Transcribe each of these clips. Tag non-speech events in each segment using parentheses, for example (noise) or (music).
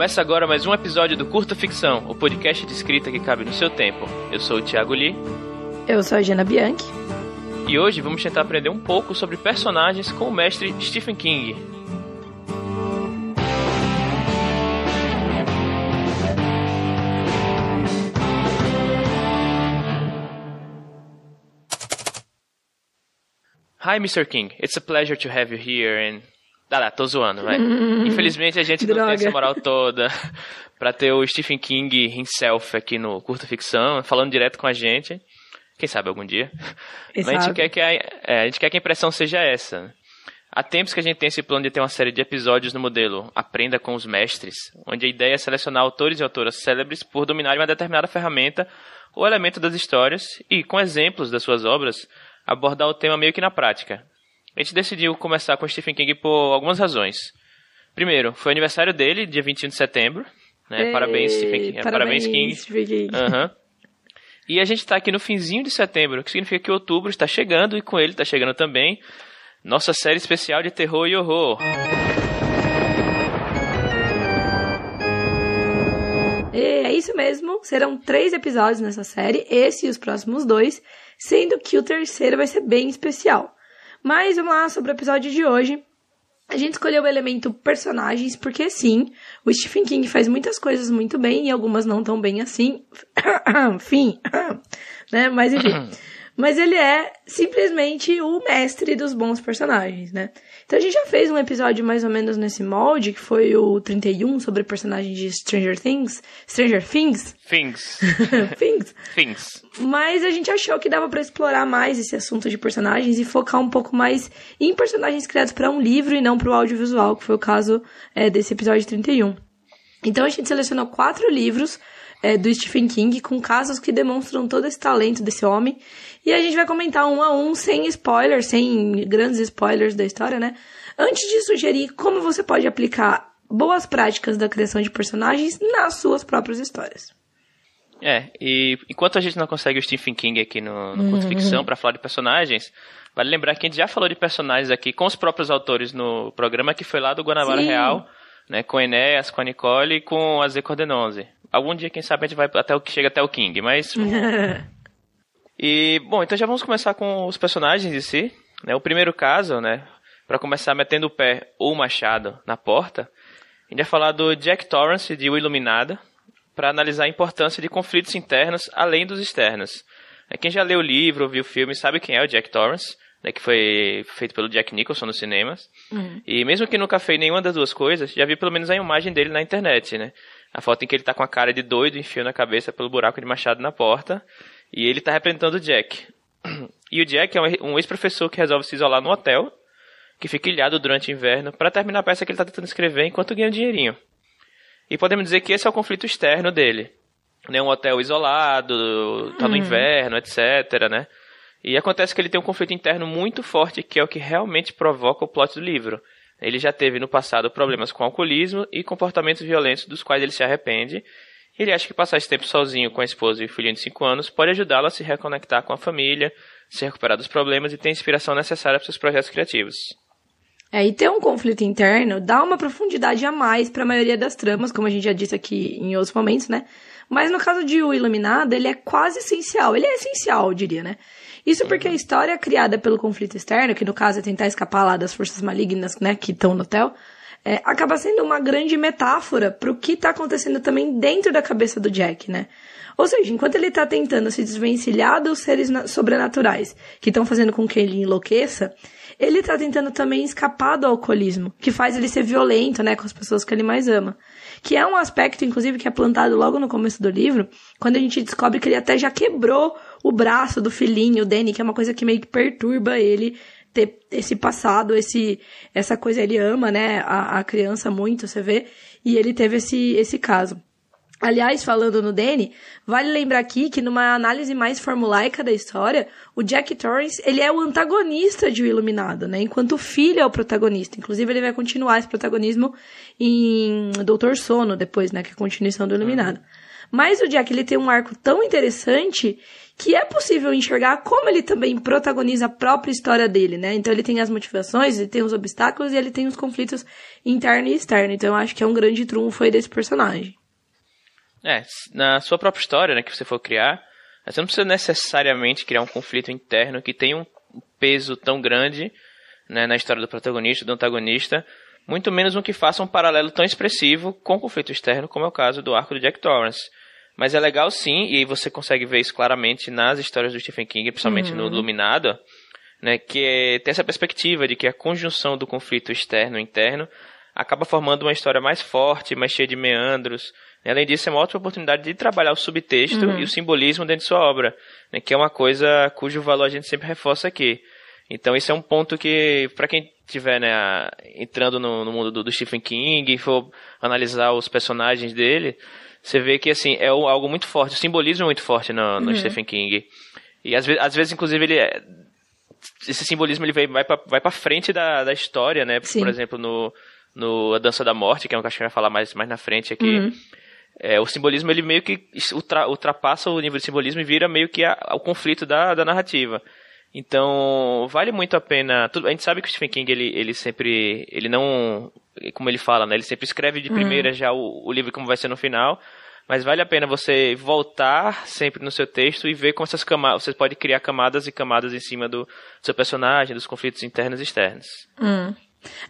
Começa agora mais um episódio do Curta Ficção, o podcast de escrita que cabe no seu tempo. Eu sou o Thiago Lee. Eu sou a Gina Bianchi. E hoje vamos tentar aprender um pouco sobre personagens com o mestre Stephen King. Hi, Mr. King. It's a pleasure to have you here and Tá lá, tô zoando, vai. (laughs) Infelizmente a gente não tem essa moral toda (laughs) pra ter o Stephen King himself aqui no Curta Ficção, falando direto com a gente. Quem sabe algum dia. Mas a gente, quer que a, é, a gente quer que a impressão seja essa. Há tempos que a gente tem esse plano de ter uma série de episódios no modelo Aprenda com os Mestres, onde a ideia é selecionar autores e autoras célebres por dominarem uma determinada ferramenta ou elemento das histórias e, com exemplos das suas obras, abordar o tema meio que na prática, a gente decidiu começar com Stephen King por algumas razões. Primeiro, foi aniversário dele, dia 21 de setembro. Né? Ei, parabéns, Stephen King. Parabéns, King. Stephen King. Uhum. E a gente está aqui no finzinho de setembro, que significa que outubro está chegando e com ele está chegando também nossa série especial de terror e horror. É isso mesmo, serão três episódios nessa série, esse e os próximos dois, sendo que o terceiro vai ser bem especial. Mas vamos lá sobre o episódio de hoje. A gente escolheu o elemento personagens porque sim, o Stephen King faz muitas coisas muito bem e algumas não tão bem assim. (coughs) Fim, (coughs) né? Mas enfim. (coughs) Mas ele é simplesmente o mestre dos bons personagens, né? Então a gente já fez um episódio mais ou menos nesse molde, que foi o 31, sobre personagens de Stranger Things. Stranger Things? Things. (laughs) Things. Things. Mas a gente achou que dava para explorar mais esse assunto de personagens e focar um pouco mais em personagens criados para um livro e não para o audiovisual, que foi o caso é, desse episódio 31. Então a gente selecionou quatro livros é, do Stephen King com casos que demonstram todo esse talento desse homem. E a gente vai comentar um a um, sem spoilers, sem grandes spoilers da história, né? Antes de sugerir como você pode aplicar boas práticas da criação de personagens nas suas próprias histórias. É, e enquanto a gente não consegue o Stephen King aqui no, no uhum. Ficção para falar de personagens, vale lembrar que a gente já falou de personagens aqui com os próprios autores no programa que foi lá do Guanabara Sim. Real, né, com Enéas, com a Nicole e com a Z Cordenose. Algum dia, quem sabe, a gente vai até o que chega até o King, mas. (laughs) e, bom, então já vamos começar com os personagens em si. Né? O primeiro caso, né? Para começar metendo o pé ou o machado na porta, a gente vai falar do Jack Torrance de O Iluminada, para analisar a importância de conflitos internos além dos externos. É, quem já leu o livro, viu o filme, sabe quem é o Jack Torrance, né, que foi feito pelo Jack Nicholson nos cinemas. Uhum. E mesmo que nunca fez nenhuma das duas coisas, já vi pelo menos a imagem dele na internet, né? A foto em que ele tá com a cara de doido, enfiando a cabeça pelo buraco de machado na porta. E ele tá representando o Jack. E o Jack é um ex-professor que resolve se isolar no hotel, que fica ilhado durante o inverno, para terminar a peça que ele tá tentando escrever enquanto ganha um dinheirinho. E podemos dizer que esse é o conflito externo dele. Né? Um hotel isolado, tá no hum. inverno, etc, né? E acontece que ele tem um conflito interno muito forte, que é o que realmente provoca o plot do livro. Ele já teve no passado problemas com alcoolismo e comportamentos violentos dos quais ele se arrepende. Ele acha que passar esse tempo sozinho com a esposa e o filhinho de 5 anos pode ajudá-lo a se reconectar com a família, se recuperar dos problemas e ter a inspiração necessária para seus projetos criativos. É, e ter um conflito interno dá uma profundidade a mais para a maioria das tramas, como a gente já disse aqui em outros momentos, né? Mas no caso de O Iluminado, ele é quase essencial. Ele é essencial, eu diria, né? Isso porque a história criada pelo conflito externo, que no caso é tentar escapar lá das forças malignas, né, que estão no hotel, é, acaba sendo uma grande metáfora para o que está acontecendo também dentro da cabeça do Jack, né? Ou seja, enquanto ele está tentando se desvencilhar dos seres sobrenaturais que estão fazendo com que ele enlouqueça, ele está tentando também escapar do alcoolismo, que faz ele ser violento, né, com as pessoas que ele mais ama. Que é um aspecto, inclusive, que é plantado logo no começo do livro, quando a gente descobre que ele até já quebrou o braço do filhinho, o Danny, que é uma coisa que meio que perturba ele ter esse passado, esse essa coisa ele ama, né, a, a criança muito, você vê, e ele teve esse esse caso. Aliás, falando no Danny, vale lembrar aqui que numa análise mais formulaica da história, o Jack Torrance, ele é o antagonista de O Iluminado, né? Enquanto o filho é o protagonista. Inclusive, ele vai continuar esse protagonismo em Doutor Sono depois, né? Que é a continuação do Iluminado. Mas o Jack, ele tem um arco tão interessante que é possível enxergar como ele também protagoniza a própria história dele, né? Então ele tem as motivações, ele tem os obstáculos e ele tem os conflitos interno e externo. Então eu acho que é um grande trunfo aí desse personagem. É, na sua própria história, né, que você for criar, você não precisa necessariamente criar um conflito interno que tenha um peso tão grande né, na história do protagonista, do antagonista, muito menos um que faça um paralelo tão expressivo com o conflito externo, como é o caso do arco do Jack Torrance. Mas é legal sim, e aí você consegue ver isso claramente nas histórias do Stephen King, principalmente uhum. no Iluminado, né, que é, tem essa perspectiva de que a conjunção do conflito externo e interno acaba formando uma história mais forte, mais cheia de meandros. Além disso, é uma ótima oportunidade de trabalhar o subtexto uhum. e o simbolismo dentro de sua obra, né, que é uma coisa cujo valor a gente sempre reforça aqui. Então, esse é um ponto que, para quem estiver né, entrando no, no mundo do, do, Stephen King e for analisar os personagens dele, você vê que assim é algo muito forte, o simbolismo é muito forte no, no uhum. Stephen King. E às vezes, às vezes inclusive, ele é, esse simbolismo ele vai, para vai frente da, da história, né? Sim. Por exemplo, no, no A Dança da Morte, que é um que a gente vai falar mais, mais na frente aqui. Uhum. É, o simbolismo ele meio que ultra, ultrapassa o nível de simbolismo e vira meio que a, o conflito da, da narrativa. Então, vale muito a pena. Tudo, a gente sabe que o Stephen King, ele, ele sempre. Ele não. Como ele fala, né? Ele sempre escreve de uhum. primeira já o, o livro como vai ser no final. Mas vale a pena você voltar sempre no seu texto e ver como essas camadas. Você pode criar camadas e camadas em cima do, do seu personagem, dos conflitos internos e externos. Hum.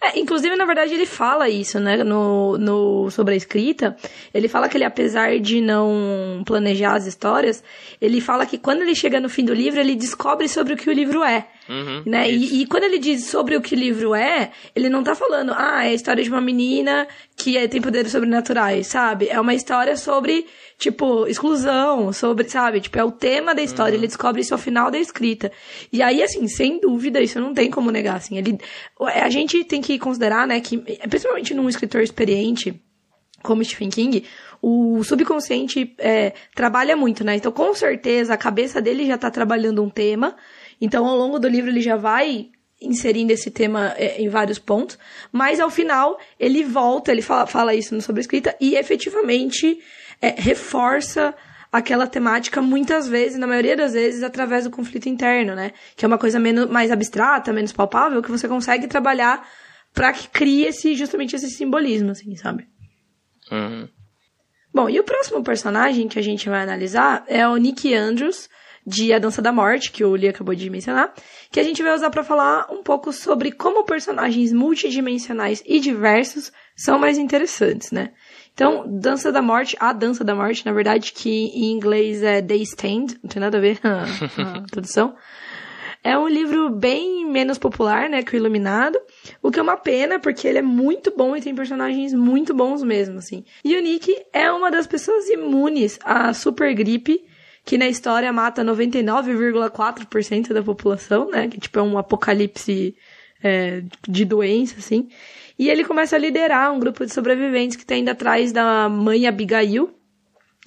É, inclusive, na verdade, ele fala isso, né, no, no, sobre a escrita. Ele fala que ele, apesar de não planejar as histórias, ele fala que quando ele chega no fim do livro, ele descobre sobre o que o livro é. Uhum, né? E, e, quando ele diz sobre o que o livro é, ele não tá falando, ah, é a história de uma menina que é, tem poderes sobrenaturais, sabe? É uma história sobre, tipo, exclusão, sobre, sabe? Tipo, é o tema da história, uhum. ele descobre isso ao final da escrita. E aí, assim, sem dúvida, isso não tem como negar, assim. Ele, a gente tem que considerar, né, que, principalmente num escritor experiente, como Stephen King, o subconsciente é, trabalha muito, né? Então, com certeza, a cabeça dele já tá trabalhando um tema, então, ao longo do livro, ele já vai inserindo esse tema é, em vários pontos, mas ao final ele volta, ele fala, fala isso no Sobrescrita e efetivamente é, reforça aquela temática muitas vezes, na maioria das vezes, através do conflito interno, né? Que é uma coisa menos, mais abstrata, menos palpável, que você consegue trabalhar para que crie esse, justamente esse simbolismo, assim, sabe? Uhum. Bom, e o próximo personagem que a gente vai analisar é o Nick Andrews, de A Dança da Morte, que o Lee acabou de mencionar, que a gente vai usar para falar um pouco sobre como personagens multidimensionais e diversos são mais interessantes, né? Então, Dança da Morte, a Dança da Morte, na verdade, que em inglês é They Stand, não tem nada a ver (laughs) a, a tradução. É um livro bem menos popular, né, que o Iluminado, o que é uma pena, porque ele é muito bom e tem personagens muito bons mesmo, assim. E o Nick é uma das pessoas imunes à super gripe que na história mata 99,4% da população, né? Que tipo é um apocalipse é, de doença, assim. E ele começa a liderar um grupo de sobreviventes que está indo atrás da mãe Abigail,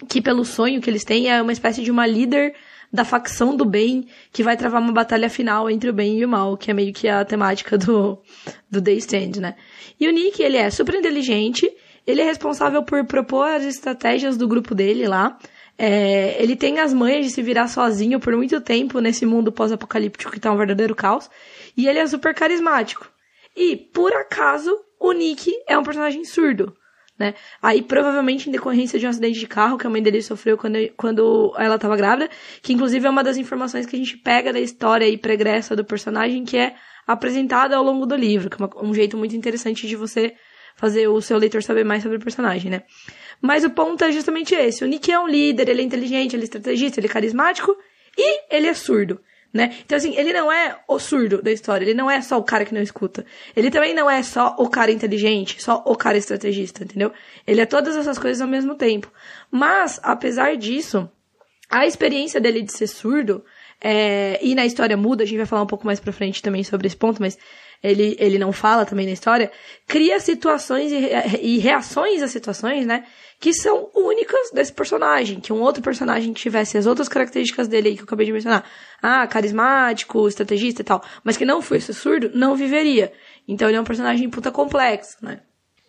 que pelo sonho que eles têm é uma espécie de uma líder da facção do bem que vai travar uma batalha final entre o bem e o mal, que é meio que a temática do, do Day Stand, né? E o Nick, ele é super inteligente, ele é responsável por propor as estratégias do grupo dele lá, é, ele tem as manhas de se virar sozinho por muito tempo nesse mundo pós-apocalíptico que tá um verdadeiro caos. E ele é super carismático. E, por acaso, o Nick é um personagem surdo. Né? Aí, provavelmente, em decorrência de um acidente de carro que a mãe dele sofreu quando, quando ela estava grávida, que inclusive é uma das informações que a gente pega da história e pregressa do personagem, que é apresentada ao longo do livro, que é um jeito muito interessante de você fazer o seu leitor saber mais sobre o personagem, né? Mas o ponto é justamente esse. O Nick é um líder, ele é inteligente, ele é estrategista, ele é carismático e ele é surdo. Né? Então, assim, ele não é o surdo da história, ele não é só o cara que não escuta. Ele também não é só o cara inteligente, só o cara estrategista, entendeu? Ele é todas essas coisas ao mesmo tempo. Mas, apesar disso, a experiência dele de ser surdo, é, e na história muda, a gente vai falar um pouco mais pra frente também sobre esse ponto, mas ele, ele não fala também na história, cria situações e, e reações a situações, né? Que são únicas desse personagem, que um outro personagem tivesse as outras características dele aí que eu acabei de mencionar, ah, carismático, estrategista e tal, mas que não fosse surdo, não viveria. Então ele é um personagem puta complexo, né?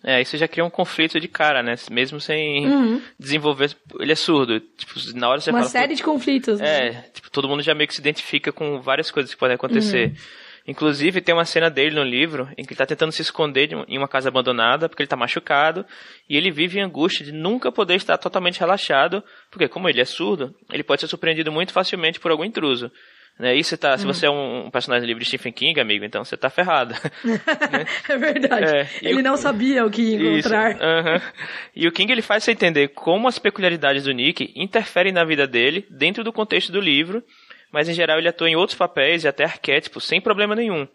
É, isso já cria um conflito de cara, né? Mesmo sem uhum. desenvolver. Ele é surdo. Tipo, na hora você Uma fala, série de conflitos. Né? É, tipo, todo mundo já meio que se identifica com várias coisas que podem acontecer. Uhum. Inclusive, tem uma cena dele no livro em que ele tá tentando se esconder em uma casa abandonada porque ele tá machucado e ele vive em angústia de nunca poder estar totalmente relaxado, porque como ele é surdo, ele pode ser surpreendido muito facilmente por algum intruso. Né? E você tá, se hum. você é um, personagem livre de Stephen King, amigo, então você tá ferrado. (laughs) é verdade. É, ele o, não sabia o que encontrar. Isso, uh -huh. E o King ele faz você entender como as peculiaridades do Nick interferem na vida dele dentro do contexto do livro, mas em geral ele atua em outros papéis e até arquétipos sem problema nenhum.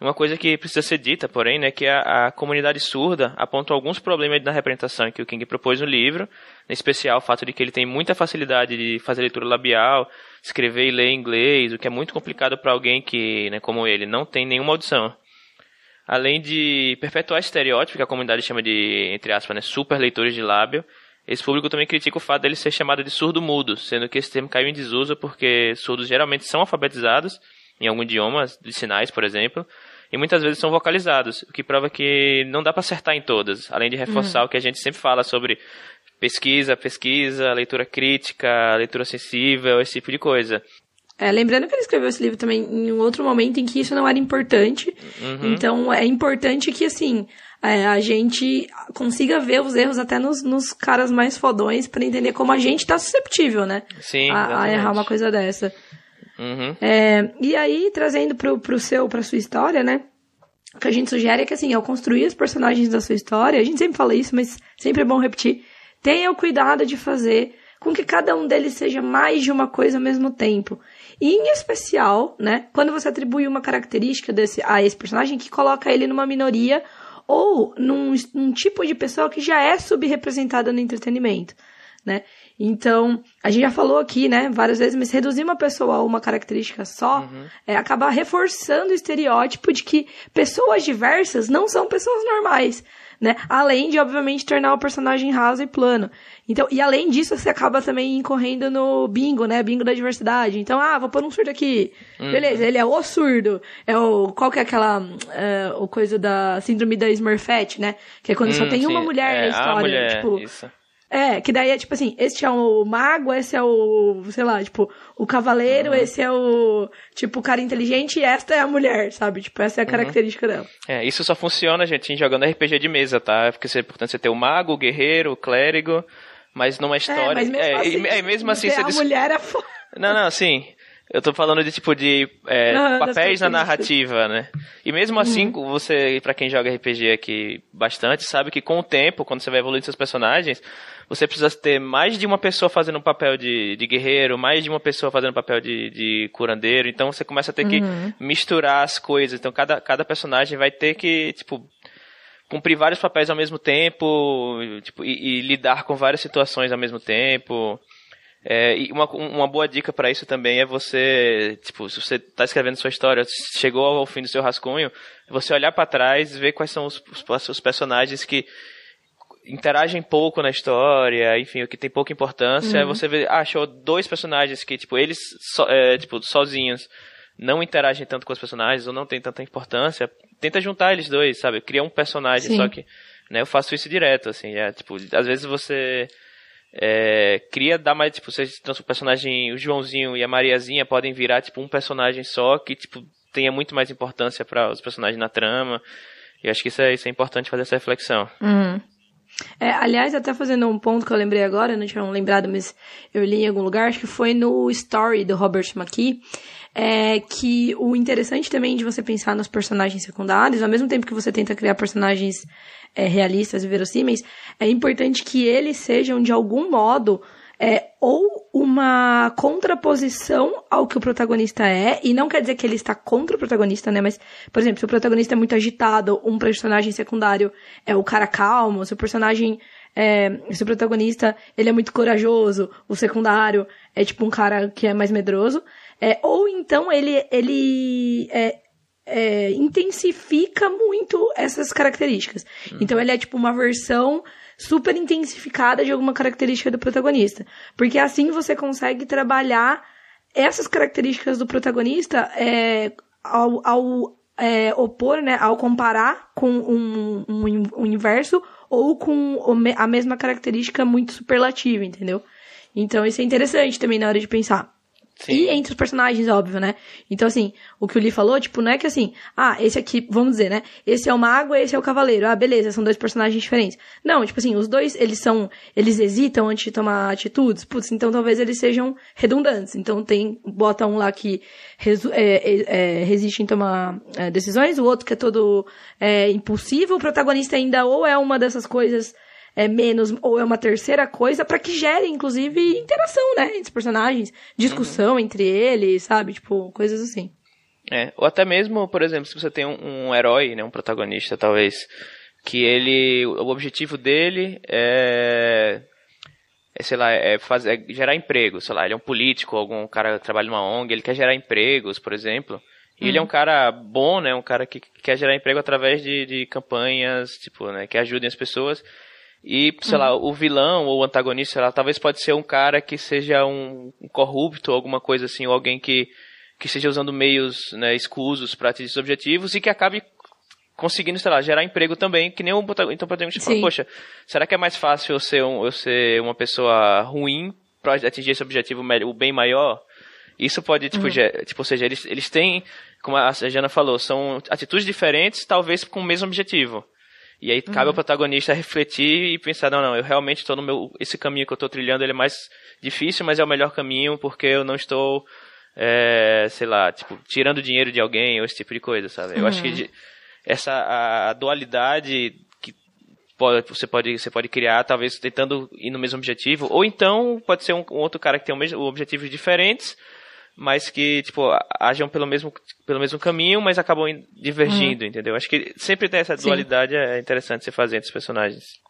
Uma coisa que precisa ser dita, porém, né, que a, a comunidade surda aponta alguns problemas na representação que o King propôs no livro, em especial o fato de que ele tem muita facilidade de fazer leitura labial, escrever e ler inglês, o que é muito complicado para alguém que, né, como ele, não tem nenhuma audição. Além de perpetuar estereótipo, que a comunidade chama de, entre aspas, né, super leitores de lábio, esse público também critica o fato dele ser chamado de surdo-mudo, sendo que esse termo caiu em desuso porque surdos geralmente são alfabetizados em algum idioma, de sinais, por exemplo, e muitas vezes são vocalizados, o que prova que não dá para acertar em todas, além de reforçar uhum. o que a gente sempre fala sobre pesquisa, pesquisa, leitura crítica, leitura sensível, esse tipo de coisa. É, lembrando que ele escreveu esse livro também em um outro momento em que isso não era importante. Uhum. Então, é importante que, assim, é, a gente consiga ver os erros até nos, nos caras mais fodões para entender como a gente tá susceptível, né? Sim, a, a errar uma coisa dessa. Uhum. É, e aí, trazendo pro, pro seu, pra sua história, né? O que a gente sugere é que, assim, ao construir os personagens da sua história, a gente sempre fala isso, mas sempre é bom repetir, tenha o cuidado de fazer com que cada um deles seja mais de uma coisa ao mesmo tempo. E em especial, né, quando você atribui uma característica desse, a esse personagem que coloca ele numa minoria ou num, num tipo de pessoa que já é subrepresentada no entretenimento, né? Então, a gente já falou aqui, né, várias vezes, mas reduzir uma pessoa a uma característica só uhum. é acabar reforçando o estereótipo de que pessoas diversas não são pessoas normais, né? Além de, obviamente, tornar o personagem raso e plano. Então, e além disso, você acaba também incorrendo no bingo, né? Bingo da diversidade. Então, ah, vou pôr um surdo aqui. Uhum. Beleza, ele é o surdo. É o, qual que é aquela, é, o coisa da síndrome da Smurfette, né? Que é quando hum, só tem sim. uma mulher é, na história. Mulher, tipo, isso. É, que daí é tipo assim, este é o mago, esse é o, sei lá, tipo, o cavaleiro, uhum. esse é o, tipo, o cara inteligente e esta é a mulher, sabe? Tipo, essa é a uhum. característica dela. É, isso só funciona, gente, jogando RPG de mesa, tá? Porque é importante você ter o mago, o guerreiro, o clérigo, mas numa história... É, mas mesmo é, assim, é, mesmo assim você... A mulher é foda. Não, não, sim. Eu tô falando de tipo de é, papéis na narrativa, né? E mesmo assim, uhum. você, para quem joga RPG aqui bastante, sabe que com o tempo, quando você vai evoluindo seus personagens, você precisa ter mais de uma pessoa fazendo um papel de, de guerreiro, mais de uma pessoa fazendo um papel de, de curandeiro. Então você começa a ter que uhum. misturar as coisas. Então cada, cada personagem vai ter que, tipo, cumprir vários papéis ao mesmo tempo, tipo, e, e lidar com várias situações ao mesmo tempo. É, e uma, uma boa dica para isso também é você, tipo, se você está escrevendo sua história, chegou ao fim do seu rascunho, você olhar para trás e ver quais são os, os, os, personagens que interagem pouco na história, enfim, o que tem pouca importância, uhum. você vê, ah, achou dois personagens que, tipo, eles, so, é, tipo, sozinhos, não interagem tanto com os personagens ou não tem tanta importância, tenta juntar eles dois, sabe? Cria um personagem, Sim. só que, né, eu faço isso direto, assim, é, tipo, às vezes você é, cria dar mais, tipo, você o personagem, o Joãozinho e a Mariazinha podem virar, tipo, um personagem só que, tipo, tenha muito mais importância para os personagens na trama. E acho que isso é, isso é importante fazer essa reflexão. Uhum. É, aliás, até fazendo um ponto que eu lembrei agora, não tinha lembrado, mas eu li em algum lugar, acho que foi no Story do Robert McKee, é que o interessante também de você pensar nos personagens secundários, ao mesmo tempo que você tenta criar personagens é, realistas e verossímeis, é importante que eles sejam, de algum modo, é, ou uma contraposição ao que o protagonista é, e não quer dizer que ele está contra o protagonista, né? Mas, por exemplo, se o protagonista é muito agitado, um personagem secundário é o cara calmo, se o personagem é, se o protagonista ele é muito corajoso, o secundário é tipo um cara que é mais medroso, é, ou então ele, ele é, é, intensifica muito essas características. Uhum. Então ele é tipo uma versão super intensificada de alguma característica do protagonista. Porque assim você consegue trabalhar essas características do protagonista é, ao, ao é, opor, né, ao comparar com um, um, um inverso ou com a mesma característica muito superlativa, entendeu? Então isso é interessante também na hora de pensar. Sim. E entre os personagens, óbvio, né? Então, assim, o que o Lee falou, tipo, não é que assim, ah, esse aqui, vamos dizer, né? Esse é o mago, esse é o cavaleiro. Ah, beleza, são dois personagens diferentes. Não, tipo assim, os dois, eles são, eles hesitam antes de tomar atitudes. Putz, então talvez eles sejam redundantes. Então tem, bota um lá que resu, é, é, é, resiste em tomar é, decisões, o outro que é todo é, impulsivo. O protagonista ainda ou é uma dessas coisas é menos ou é uma terceira coisa para que gere, inclusive, interação, né? Entre os personagens, discussão uhum. entre eles, sabe? Tipo, coisas assim. É, ou até mesmo, por exemplo, se você tem um, um herói, né, um protagonista, talvez, que ele, o objetivo dele é, é sei lá, é, fazer, é gerar emprego, sei lá, ele é um político, algum cara que trabalha numa ONG, ele quer gerar empregos, por exemplo, e ele é um uhum. cara bom, né, um cara que quer gerar emprego através de, de campanhas, tipo, né, que ajudem as pessoas, e, sei uhum. lá, o vilão ou o antagonista, lá, talvez pode ser um cara que seja um, um corrupto ou alguma coisa assim, ou alguém que, que esteja usando meios né, escusos para atingir seus objetivos e que acabe conseguindo, sei lá, gerar emprego também, que nem o então protagonista fala, poxa, será que é mais fácil eu ser, um, eu ser uma pessoa ruim para atingir esse objetivo o bem maior? Isso pode, tipo, uhum. tipo ou seja, eles, eles têm, como a Jana falou, são atitudes diferentes, talvez com o mesmo objetivo. E aí cabe uhum. ao protagonista refletir e pensar, não, não, eu realmente estou no meu, esse caminho que eu estou trilhando, ele é mais difícil, mas é o melhor caminho porque eu não estou, é, sei lá, tipo, tirando dinheiro de alguém ou esse tipo de coisa, sabe? Uhum. Eu acho que uhum. de, essa a, a dualidade que pode, você pode você pode criar, talvez tentando ir no mesmo objetivo, ou então pode ser um, um outro cara que tem o mesmo, objetivos diferentes, mas que, tipo, ajam pelo mesmo, pelo mesmo caminho, mas acabam divergindo, uhum. entendeu? Acho que sempre tem essa dualidade, Sim. é interessante você fazer entre os personagens.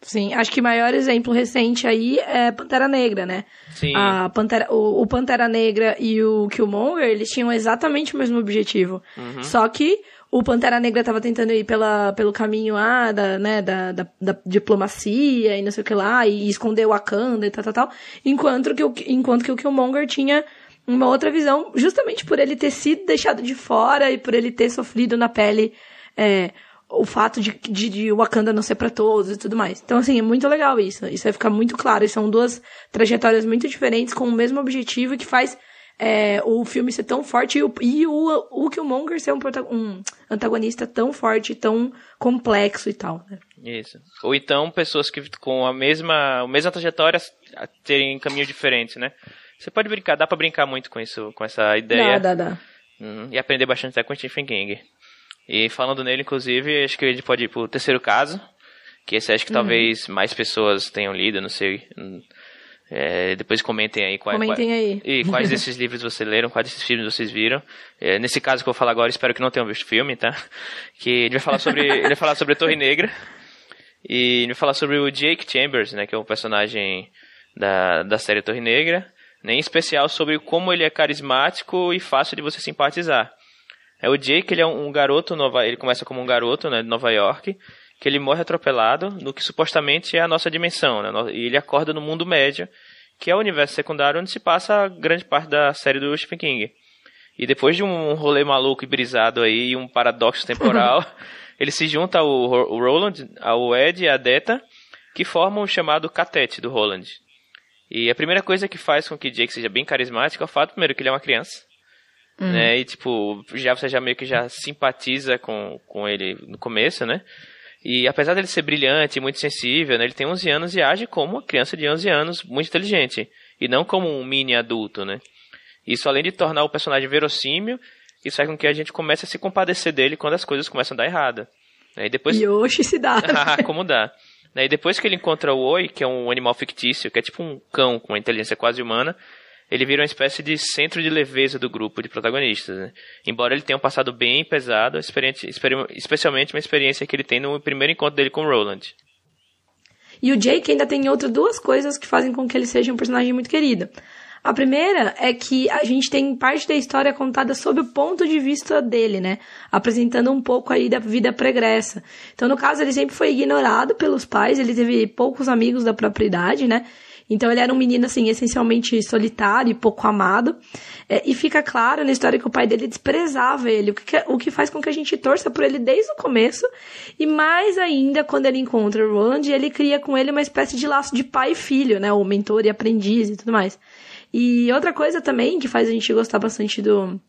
Sim, acho que o maior exemplo recente aí é Pantera Negra, né? Sim. A Pantera, o, o Pantera Negra e o Killmonger, eles tinham exatamente o mesmo objetivo. Uhum. Só que o Pantera Negra estava tentando ir pela, pelo caminho ah, da, né, da, da, da, diplomacia e não sei o que lá, e esconder o Wakanda e tal, tal, tal. Enquanto que o, enquanto que o Killmonger tinha uma outra visão, justamente por ele ter sido deixado de fora e por ele ter sofrido na pele é, o fato de, de, de Wakanda não ser para todos e tudo mais. Então, assim, é muito legal isso. Isso vai ficar muito claro. E são duas trajetórias muito diferentes com o mesmo objetivo que faz é, o filme ser tão forte e o, e o, o Killmonger ser um, um antagonista tão forte, tão complexo e tal, né? Isso. Ou então pessoas que com a mesma, a mesma trajetória terem caminhos diferentes, né? Você pode brincar, dá pra brincar muito com isso, com essa ideia. Dá, dá, dá. Hum, e aprender bastante até com o Stephen King. E falando nele, inclusive, acho que a gente pode ir pro terceiro caso, que esse acho que uhum. talvez mais pessoas tenham lido, não sei. É, depois comentem aí, quais, comentem aí. e quais (laughs) desses livros vocês leram, quais desses filmes vocês viram. É, nesse caso que eu vou falar agora, espero que não tenham visto o filme, tá? Que ele vai falar sobre, ele vai falar sobre a Torre Negra e ele vai falar sobre o Jake Chambers, né, que é o personagem da, da série Torre Negra né, em especial sobre como ele é carismático e fácil de você simpatizar. É o Jake, ele é um, garoto, nova, ele começa como um garoto né, de Nova York, que ele morre atropelado no que supostamente é a nossa dimensão, né, e ele acorda no mundo médio, que é o universo secundário onde se passa grande parte da série do Stephen King. E depois de um rolê maluco e brisado aí, um paradoxo temporal, (laughs) ele se junta ao, ao Roland, ao Ed e à Deta, que formam o chamado Catete do Roland. E a primeira coisa que faz com que Jake seja bem carismático é o fato, primeiro, que ele é uma criança. Uhum. Né? E, tipo, já você já meio que já simpatiza com, com ele no começo, né? E apesar dele ser brilhante e muito sensível, né, ele tem 11 anos e age como uma criança de 11 anos muito inteligente. E não como um mini adulto, né? Isso, além de tornar o personagem verossímil, isso faz com que a gente comece a se compadecer dele quando as coisas começam a dar errado. Né? E depois... Yoshi se dá. (laughs) como dá. Né? E depois que ele encontra o Oi, que é um animal fictício, que é tipo um cão com uma inteligência quase humana, ele vira uma espécie de centro de leveza do grupo de protagonistas. Né? Embora ele tenha um passado bem pesado, especialmente uma experiência que ele tem no primeiro encontro dele com o Roland. E o Jake ainda tem outras duas coisas que fazem com que ele seja um personagem muito querido. A primeira é que a gente tem parte da história contada sob o ponto de vista dele, né? Apresentando um pouco aí da vida pregressa. Então, no caso, ele sempre foi ignorado pelos pais, ele teve poucos amigos da própria idade, né? Então ele era um menino, assim, essencialmente solitário e pouco amado. É, e fica claro na história que o pai dele desprezava ele, o que, o que faz com que a gente torça por ele desde o começo. E mais ainda quando ele encontra o Roland, ele cria com ele uma espécie de laço de pai e filho, né? O mentor e aprendiz e tudo mais. E outra coisa também que faz a gente gostar bastante do,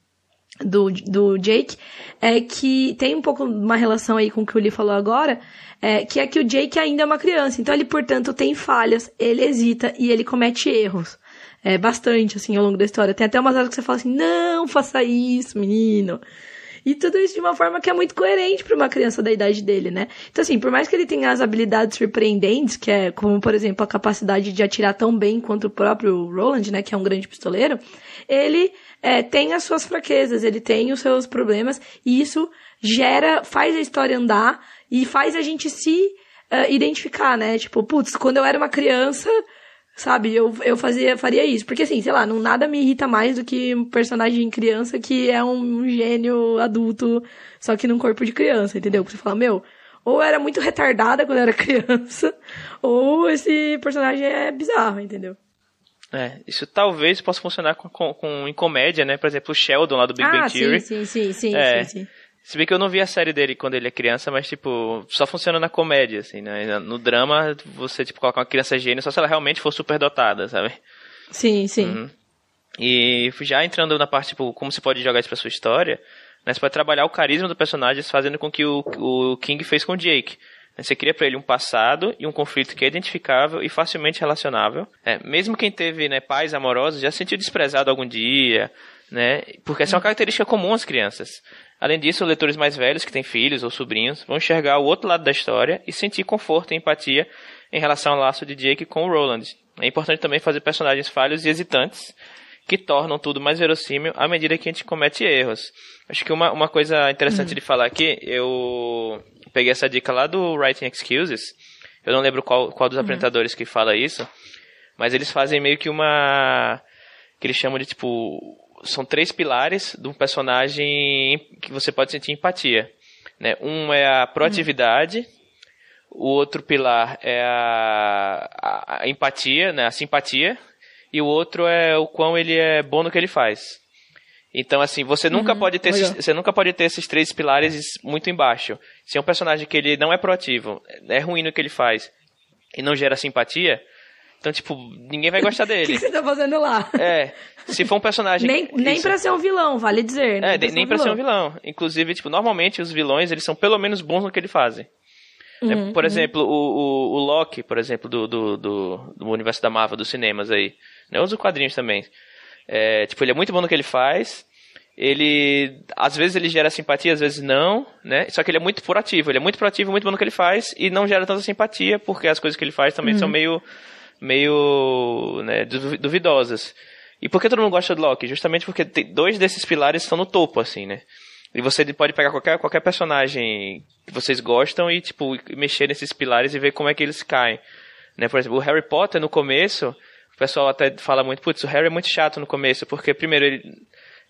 do, do Jake é que tem um pouco uma relação aí com o que o Lee falou agora, é, que é que o Jake ainda é uma criança, então ele, portanto, tem falhas, ele hesita e ele comete erros. É, bastante, assim, ao longo da história. Tem até umas horas que você fala assim, não faça isso, menino. E tudo isso de uma forma que é muito coerente para uma criança da idade dele, né? Então, assim, por mais que ele tenha as habilidades surpreendentes, que é como, por exemplo, a capacidade de atirar tão bem quanto o próprio Roland, né? Que é um grande pistoleiro, ele é, tem as suas fraquezas, ele tem os seus problemas, e isso gera, faz a história andar e faz a gente se uh, identificar, né? Tipo, putz, quando eu era uma criança, sabe, eu, eu fazia, faria isso. Porque assim, sei lá, não nada me irrita mais do que um personagem criança que é um, gênio adulto, só que num corpo de criança, entendeu? Porque você fala, meu, ou era muito retardada quando era (laughs) criança, ou esse personagem é bizarro, entendeu? É, isso talvez possa funcionar com, com, com, em comédia, né? Por exemplo, o Sheldon lá do Big ah, Bang Theory. Sim, sim, sim, é, sim, sim. Se bem que eu não vi a série dele quando ele é criança, mas, tipo, só funciona na comédia, assim, né? No drama, você, tipo, coloca uma criança gênio só se ela realmente for super dotada, sabe? Sim, sim. Uhum. E já entrando na parte, tipo, como você pode jogar isso pra sua história, né? Você pode trabalhar o carisma do personagem fazendo com que o, o King fez com o Jake. Você cria para ele um passado e um conflito que é identificável e facilmente relacionável. É, mesmo quem teve né, pais amorosos já se sentiu desprezado algum dia, né? Porque essa é uma característica comum às crianças. Além disso, leitores mais velhos que têm filhos ou sobrinhos vão enxergar o outro lado da história e sentir conforto e empatia em relação ao laço de Jake com o Roland. É importante também fazer personagens falhos e hesitantes que tornam tudo mais verossímil à medida que a gente comete erros. Acho que uma, uma coisa interessante uhum. de falar aqui, eu peguei essa dica lá do Writing Excuses. Eu não lembro qual, qual dos uhum. apresentadores que fala isso, mas eles fazem meio que uma. que eles chamam de tipo. São três pilares de um personagem que você pode sentir empatia. Né? Um é a proatividade, uhum. o outro pilar é a, a, a empatia, né? a simpatia, e o outro é o quão ele é bom no que ele faz. Então, assim, você nunca uhum, pode ter esses, você nunca pode ter esses três pilares muito embaixo. Se é um personagem que ele não é proativo, é ruim no que ele faz e não gera simpatia, então, tipo, ninguém vai gostar (laughs) dele. O que, você tá fazendo lá? É. Se for um personagem. nem nem isso, pra ser um vilão, vale dizer. É, nem, nem pra ser um vilão. Inclusive, tipo, normalmente os vilões, eles são pelo menos bons no que eles fazem. É, uhum, por uhum. exemplo, o, o, o, Loki, por exemplo, do, do, do, do universo da Marvel, dos cinemas aí. Né? Usa quadrinhos também. É, tipo, ele é muito bom no que ele faz. Ele, às vezes ele gera simpatia, às vezes não, né? Só que ele é muito proativo. Ele é muito proativo, muito bom no que ele faz e não gera tanta simpatia porque as coisas que ele faz também uhum. são meio, meio, né, duvidosas. E por que todo mundo gosta do Loki? Justamente porque dois desses pilares estão no topo, assim, né? E você pode pegar qualquer, qualquer personagem que vocês gostam e, tipo, mexer nesses pilares e ver como é que eles caem. Né? Por exemplo, o Harry Potter, no começo, o pessoal até fala muito, putz, o Harry é muito chato no começo, porque primeiro ele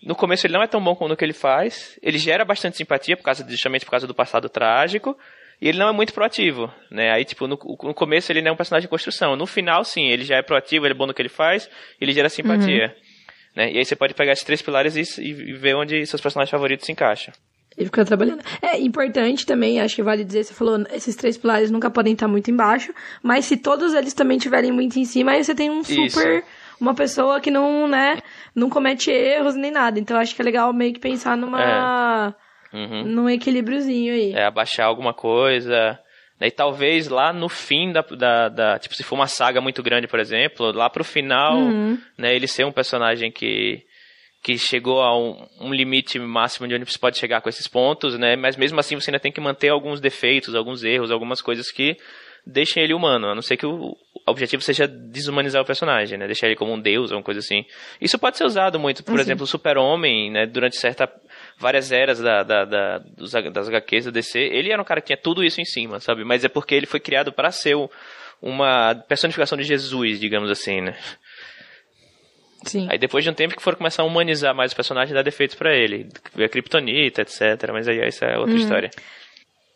no começo ele não é tão bom no que ele faz, ele gera bastante simpatia por causa justamente por causa do passado trágico, e ele não é muito proativo, né? Aí tipo, no, no começo ele não é um personagem de construção, no final sim, ele já é proativo, ele é bom no que ele faz, ele gera simpatia. Uhum. Né? E aí você pode pegar esses três pilares e, e ver onde seus personagens favoritos se encaixam. Ele fica trabalhando. É importante também, acho que vale dizer, você falou, esses três pilares nunca podem estar muito embaixo, mas se todos eles também estiverem muito em cima, aí você tem um super. Isso. Uma pessoa que não, né, não comete erros nem nada. Então acho que é legal meio que pensar numa. É. Uhum. num equilíbriozinho aí. É, abaixar alguma coisa. E talvez lá no fim da, da, da, Tipo, se for uma saga muito grande, por exemplo, lá pro final, uhum. né, ele ser um personagem que que chegou a um, um, limite máximo de onde você pode chegar com esses pontos, né? Mas mesmo assim você ainda tem que manter alguns defeitos, alguns erros, algumas coisas que deixem ele humano, a não ser que o objetivo seja desumanizar o personagem, né? Deixar ele como um deus ou uma coisa assim. Isso pode ser usado muito, por uhum. exemplo, o Super-Homem, né? Durante certa várias eras da, da, da, dos, das HQs da DC, ele era um cara que tinha tudo isso em cima, sabe? Mas é porque ele foi criado para ser uma personificação de Jesus, digamos assim, né? Sim. Aí depois de um tempo que foram começar a humanizar mais o personagem, dar defeitos para ele. A Kryptonita, etc. Mas aí isso é outra uhum. história.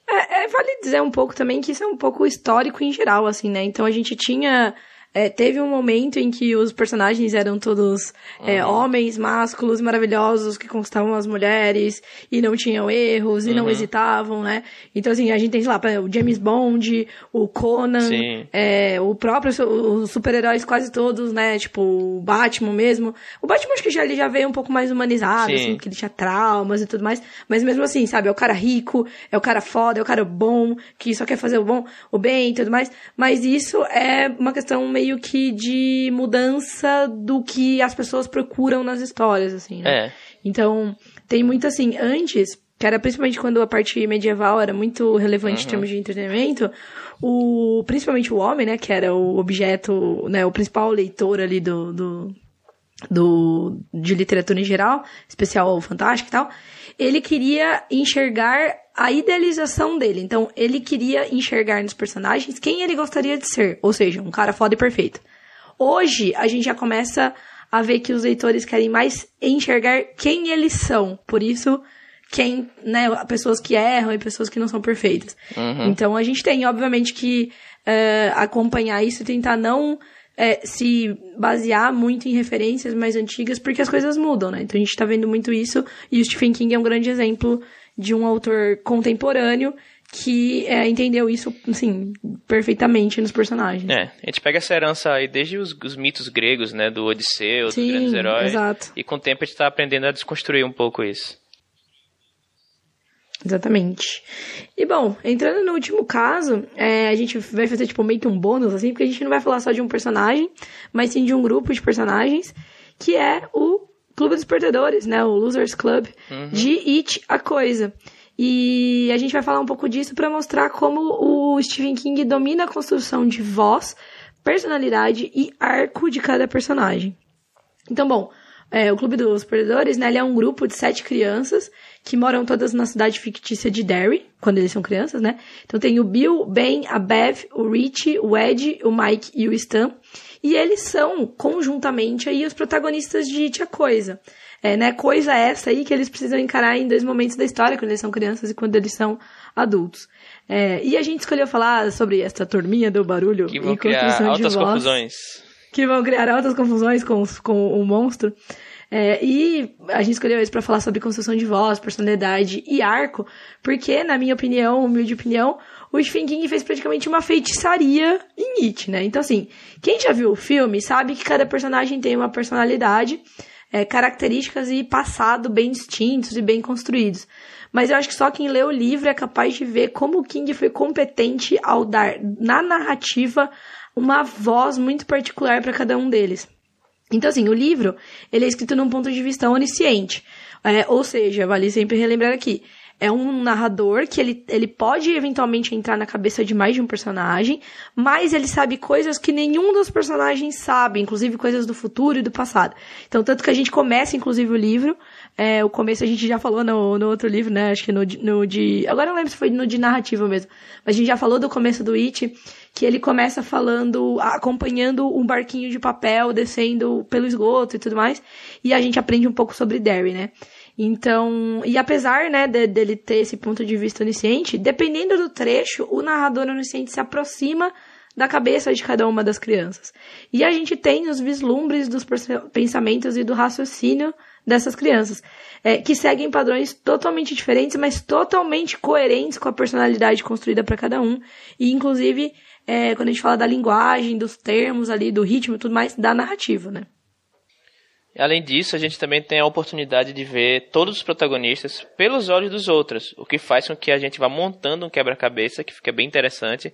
É, é, vale dizer um pouco também que isso é um pouco histórico em geral, assim, né? Então a gente tinha é, teve um momento em que os personagens eram todos é, homens másculos maravilhosos que conquistavam as mulheres e não tinham erros e uhum. não hesitavam, né? Então, assim, a gente tem, sei lá, o James Bond, o Conan, é, o próprio, os super-heróis quase todos, né? Tipo, o Batman mesmo. O Batman acho que já, ele já veio um pouco mais humanizado, Sim. assim, porque ele tinha traumas e tudo mais. Mas mesmo assim, sabe? É o cara rico, é o cara foda, é o cara bom, que só quer fazer o bom, o bem e tudo mais. Mas isso é uma questão meio que de mudança do que as pessoas procuram nas histórias, assim, né? É. Então, tem muito assim, antes, que era principalmente quando a parte medieval era muito relevante uhum. em termos de entretenimento, o, principalmente o homem, né, que era o objeto, né, o principal leitor ali do, do, do de literatura em geral, especial ou fantástico e tal, ele queria enxergar a idealização dele. Então, ele queria enxergar nos personagens quem ele gostaria de ser. Ou seja, um cara foda e perfeito. Hoje, a gente já começa a ver que os leitores querem mais enxergar quem eles são. Por isso, quem, né, pessoas que erram e pessoas que não são perfeitas. Uhum. Então, a gente tem, obviamente, que uh, acompanhar isso e tentar não é, se basear muito em referências mais antigas, porque as coisas mudam, né? Então a gente tá vendo muito isso, e o Stephen King é um grande exemplo de um autor contemporâneo que é, entendeu isso, assim, perfeitamente nos personagens. É, a gente pega essa herança aí desde os, os mitos gregos, né, do Odisseu, Sim, dos grandes heróis, exato. e com o tempo a gente tá aprendendo a desconstruir um pouco isso. Exatamente. E bom, entrando no último caso, é, a gente vai fazer tipo meio que um bônus, assim, porque a gente não vai falar só de um personagem, mas sim de um grupo de personagens, que é o Clube dos Perdedores, né? O Losers Club, uhum. de It a Coisa. E a gente vai falar um pouco disso para mostrar como o Stephen King domina a construção de voz, personalidade e arco de cada personagem. Então, bom, é, o Clube dos Perdedores, né, ele é um grupo de sete crianças que moram todas na cidade fictícia de Derry, quando eles são crianças, né? Então tem o Bill, o Ben, a Bev, o Rich, o Ed, o Mike e o Stan. E eles são, conjuntamente, aí os protagonistas de Tia Coisa. É, né? Coisa essa aí que eles precisam encarar em dois momentos da história, quando eles são crianças e quando eles são adultos. É, e a gente escolheu falar sobre essa turminha do barulho que vão e construção altas de voz. confusões. Que vão criar altas confusões com, com o monstro. É, e a gente escolheu isso para falar sobre construção de voz, personalidade e arco, porque, na minha opinião, humilde opinião, o Stephen King fez praticamente uma feitiçaria em It, né? Então, assim, quem já viu o filme sabe que cada personagem tem uma personalidade, é, características e passado bem distintos e bem construídos. Mas eu acho que só quem lê o livro é capaz de ver como o King foi competente ao dar na narrativa uma voz muito particular para cada um deles. Então, assim, o livro, ele é escrito num ponto de vista onisciente. É, ou seja, vale sempre relembrar aqui, é um narrador que ele, ele pode eventualmente entrar na cabeça de mais de um personagem, mas ele sabe coisas que nenhum dos personagens sabe, inclusive coisas do futuro e do passado. Então, tanto que a gente começa, inclusive, o livro, é, o começo a gente já falou no, no outro livro, né, acho que no, no de, agora não lembro se foi no de narrativa mesmo, mas a gente já falou do começo do It, que ele começa falando, acompanhando um barquinho de papel descendo pelo esgoto e tudo mais, e a gente aprende um pouco sobre Derry, né. Então, e apesar, né, de, dele ter esse ponto de vista onisciente, dependendo do trecho, o narrador onisciente se aproxima da cabeça de cada uma das crianças. E a gente tem os vislumbres dos pensamentos e do raciocínio dessas crianças, é, que seguem padrões totalmente diferentes, mas totalmente coerentes com a personalidade construída para cada um. E, inclusive, é, quando a gente fala da linguagem, dos termos ali, do ritmo e tudo mais, da narrativa, né? Além disso, a gente também tem a oportunidade de ver todos os protagonistas pelos olhos dos outros, o que faz com que a gente vá montando um quebra-cabeça que fica bem interessante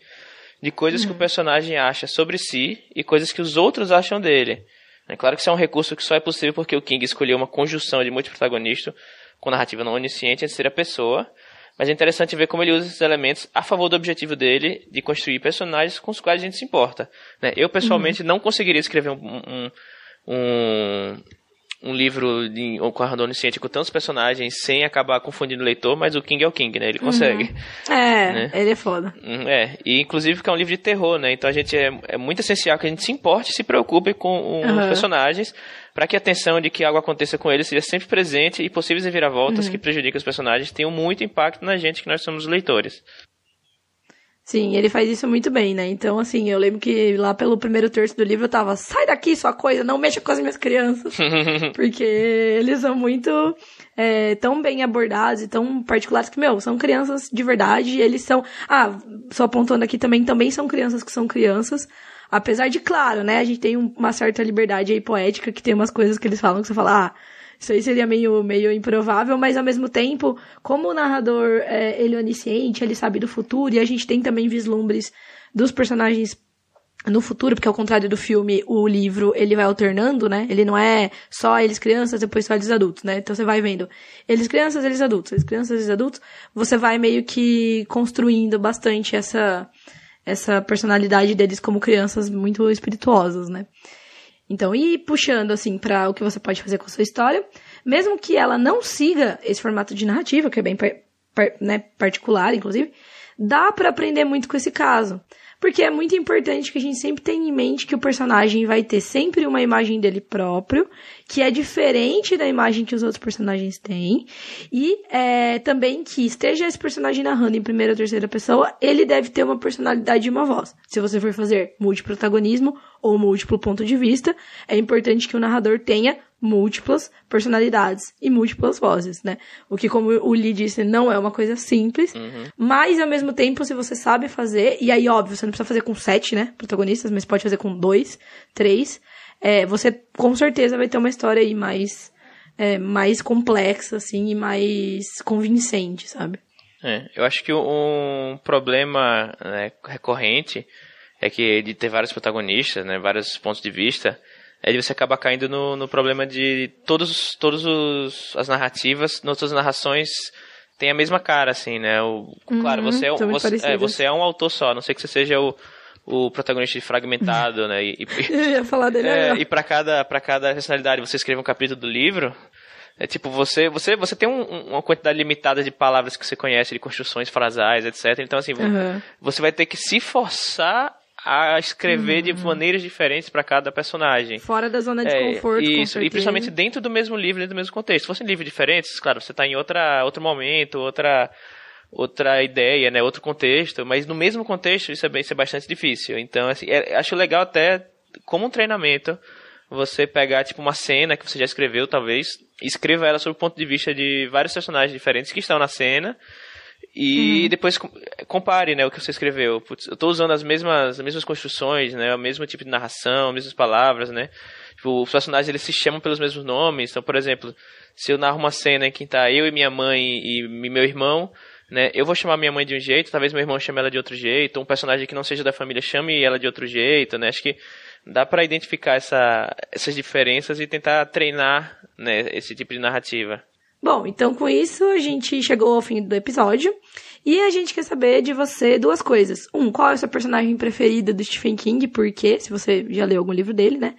de coisas uhum. que o uhum. personagem acha sobre si e coisas que os outros acham dele. É claro que isso é um recurso que só é possível porque o King escolheu uma conjunção de multiprotagonista com narrativa não onisciente em terceira pessoa, mas é interessante ver como ele usa esses elementos a favor do objetivo dele de construir personagens com os quais a gente se importa. Né? Eu, pessoalmente, uhum. não conseguiria escrever um, um, um, um livro de, com a onisciente com tantos personagens sem acabar confundindo o leitor, mas o King é o King, né? Ele consegue. Uhum. É, (laughs) né? ele é foda. Uhum, é, e inclusive porque é um livro de terror, né? Então a gente é, é muito essencial que a gente se importe, se preocupe com os uhum. personagens, para que a tensão de que algo aconteça com eles seja sempre presente e possíveis reviravoltas uhum. que prejudicam os personagens tenham muito impacto na gente que nós somos leitores. Sim, ele faz isso muito bem, né? Então, assim, eu lembro que lá pelo primeiro terço do livro eu tava, sai daqui sua coisa, não mexa com as minhas crianças. (laughs) Porque eles são muito é, tão bem abordados e tão particulares que, meu, são crianças de verdade e eles são. Ah, só apontando aqui também, também são crianças que são crianças. Apesar de, claro, né, a gente tem uma certa liberdade aí poética que tem umas coisas que eles falam que você fala, ah, isso aí seria meio, meio improvável, mas ao mesmo tempo, como o narrador é, ele é onisciente, ele sabe do futuro, e a gente tem também vislumbres dos personagens no futuro, porque ao contrário do filme, o livro, ele vai alternando, né? Ele não é só eles crianças, depois só eles adultos, né? Então você vai vendo eles crianças, eles adultos, eles crianças, eles adultos, você vai meio que construindo bastante essa essa personalidade deles como crianças muito espirituosas, né? Então, e puxando assim para o que você pode fazer com a sua história, mesmo que ela não siga esse formato de narrativa, que é bem né, particular, inclusive, dá para aprender muito com esse caso. Porque é muito importante que a gente sempre tenha em mente que o personagem vai ter sempre uma imagem dele próprio, que é diferente da imagem que os outros personagens têm. E é, também que esteja esse personagem narrando em primeira ou terceira pessoa, ele deve ter uma personalidade e uma voz. Se você for fazer multiprotagonismo ou múltiplo ponto de vista, é importante que o narrador tenha múltiplas personalidades e múltiplas vozes, né? O que, como o Lee disse, não é uma coisa simples, uhum. mas ao mesmo tempo, se você sabe fazer, e aí, óbvio, você não precisa fazer com sete, né, protagonistas, mas pode fazer com dois, três, é, você com certeza vai ter uma história aí mais, é, mais complexa, assim, e mais convincente, sabe? É, eu acho que um problema né, recorrente é que de ter vários protagonistas, né, vários pontos de vista, é de você acaba caindo no, no problema de todos, todos os, as narrativas, todas as narrações têm a mesma cara, assim, né? O, uhum, claro, você é, você, é, você é um autor só, a não sei que você seja o, o protagonista fragmentado, né? E, e, (laughs) Eu ia falar dele é, E para cada, pra cada personalidade você escreve um capítulo do livro, é tipo, você, você, você tem um, uma quantidade limitada de palavras que você conhece, de construções frasais, etc. Então, assim, uhum. você vai ter que se forçar a escrever uhum. de maneiras diferentes para cada personagem. Fora da zona de é, conforto. Isso, e principalmente dentro do mesmo livro, dentro do mesmo contexto. Se fossem livros diferentes, claro, você está em outra, outro momento, outra outra ideia, né, outro contexto, mas no mesmo contexto isso é, bem, isso é bastante difícil. Então, assim, é, acho legal até como um treinamento você pegar tipo uma cena que você já escreveu, talvez, e escreva ela sob o ponto de vista de vários personagens diferentes que estão na cena e uhum. depois compare, né, o que você escreveu. Putz, eu estou usando as mesmas, as mesmas construções, né, o mesmo tipo de narração, as mesmas palavras, né. Tipo, os personagens eles se chamam pelos mesmos nomes. Então, por exemplo, se eu narro uma cena em que está eu e minha mãe e, e meu irmão, né, eu vou chamar minha mãe de um jeito, talvez meu irmão chame ela de outro jeito, um personagem que não seja da família chame ela de outro jeito, né. Acho que dá para identificar essa, essas diferenças e tentar treinar, né, esse tipo de narrativa. Bom, então com isso a gente chegou ao fim do episódio. E a gente quer saber de você duas coisas. Um, qual é o seu personagem preferido do Stephen King? Por quê? Se você já leu algum livro dele, né?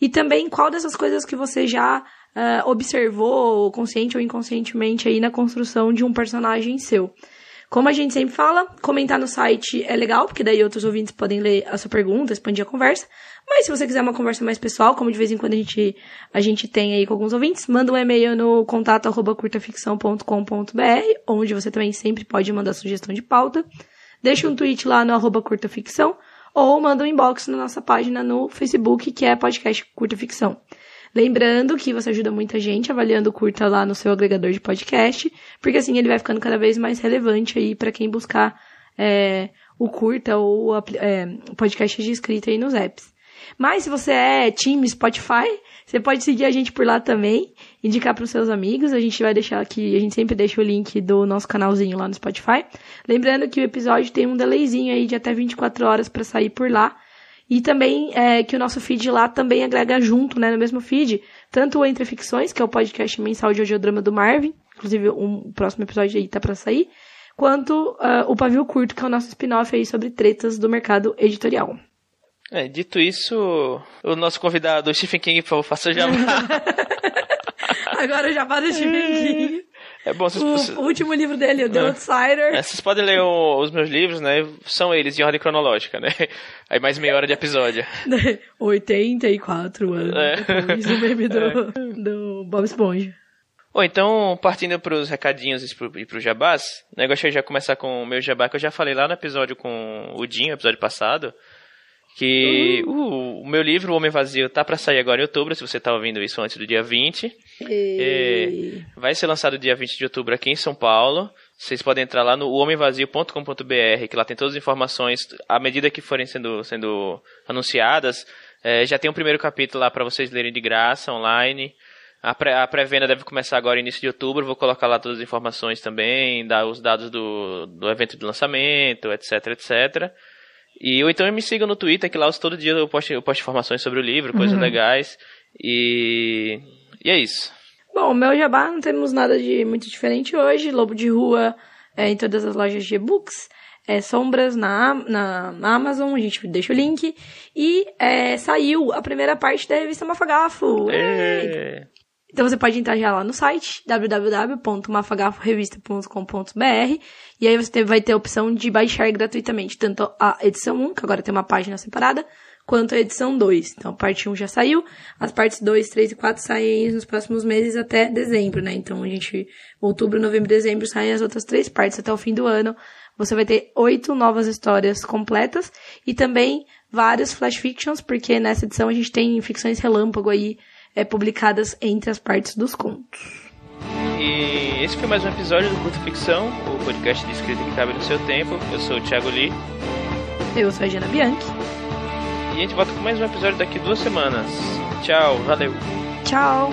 E também qual dessas coisas que você já uh, observou, consciente ou inconscientemente, aí na construção de um personagem seu. Como a gente sempre fala, comentar no site é legal, porque daí outros ouvintes podem ler a sua pergunta, expandir a conversa. Mas se você quiser uma conversa mais pessoal, como de vez em quando a gente, a gente tem aí com alguns ouvintes, manda um e-mail no contato arroba onde você também sempre pode mandar sugestão de pauta. Deixa um tweet lá no arroba curtaficção, ou manda um inbox na nossa página no Facebook, que é podcast Curta Ficção. Lembrando que você ajuda muita gente avaliando o curta lá no seu agregador de podcast, porque assim ele vai ficando cada vez mais relevante aí para quem buscar é, o curta ou o é, podcast de escrita aí nos apps. Mas se você é time Spotify, você pode seguir a gente por lá também, indicar para os seus amigos. A gente vai deixar aqui, a gente sempre deixa o link do nosso canalzinho lá no Spotify. Lembrando que o episódio tem um delayzinho aí de até 24 horas para sair por lá. E também é, que o nosso feed lá também agrega junto, né, no mesmo feed, tanto o Entre Ficções, que é o podcast mensal de audiodrama do Marvin, inclusive um próximo episódio aí tá para sair, quanto uh, o Pavio Curto, que é o nosso spin-off aí sobre tretas do mercado editorial. É, dito isso, o nosso convidado, o Stephen King, por favor, faça já. (laughs) Agora já para o Stephen (laughs) King. É bom, vocês, o, o último livro dele, o The é. Outsider. É, vocês podem ler o, os meus livros, né? São eles em ordem cronológica, né? Aí mais meia hora de episódio. (laughs) 84 anos é. depois do meme do, (laughs) é. do Bob Esponja. Bom, então, partindo para os recadinhos e para o jabás, né, gostaria de já começar com o meu jabá, que eu já falei lá no episódio com o Dinho, episódio passado, que uhum. o, o, meu livro, O Homem Vazio, tá para sair agora em outubro, se você tá ouvindo isso antes do dia 20. É, vai ser lançado dia 20 de outubro aqui em São Paulo. Vocês podem entrar lá no homemvazio.com.br, que lá tem todas as informações, à medida que forem sendo, sendo anunciadas. É, já tem um primeiro capítulo lá para vocês lerem de graça, online. A pré-venda deve começar agora início de outubro. Vou colocar lá todas as informações também, dar os dados do, do evento de lançamento, etc, etc. E ou então me sigam no Twitter, que lá todo dia eu posto, eu posto informações sobre o livro, coisas uhum. legais. E, e é isso. Bom, o meu jabá não temos nada de muito diferente hoje. Lobo de Rua é, em todas as lojas de e-books. É, sombras na, na, na, Amazon, a gente deixa o link. E é, saiu a primeira parte da revista Mafagafo. É. Então você pode entrar já lá no site www.mafagaforevista.com.br e aí você vai ter a opção de baixar gratuitamente tanto a edição 1, que agora tem uma página separada, quanto a edição 2. Então a parte 1 já saiu, as partes 2, 3 e 4 saem nos próximos meses até dezembro, né? Então a gente, outubro, novembro e dezembro saem as outras três partes até o fim do ano. Você vai ter oito novas histórias completas e também vários flash fictions, porque nessa edição a gente tem ficções relâmpago aí é, publicadas entre as partes dos contos. E esse foi mais um episódio do Curto Ficção, o podcast de escrita que cabe no seu tempo. Eu sou o Thiago Lee. Eu sou a Jana Bianchi. E a gente volta com mais um episódio daqui duas semanas. Tchau, valeu. Tchau.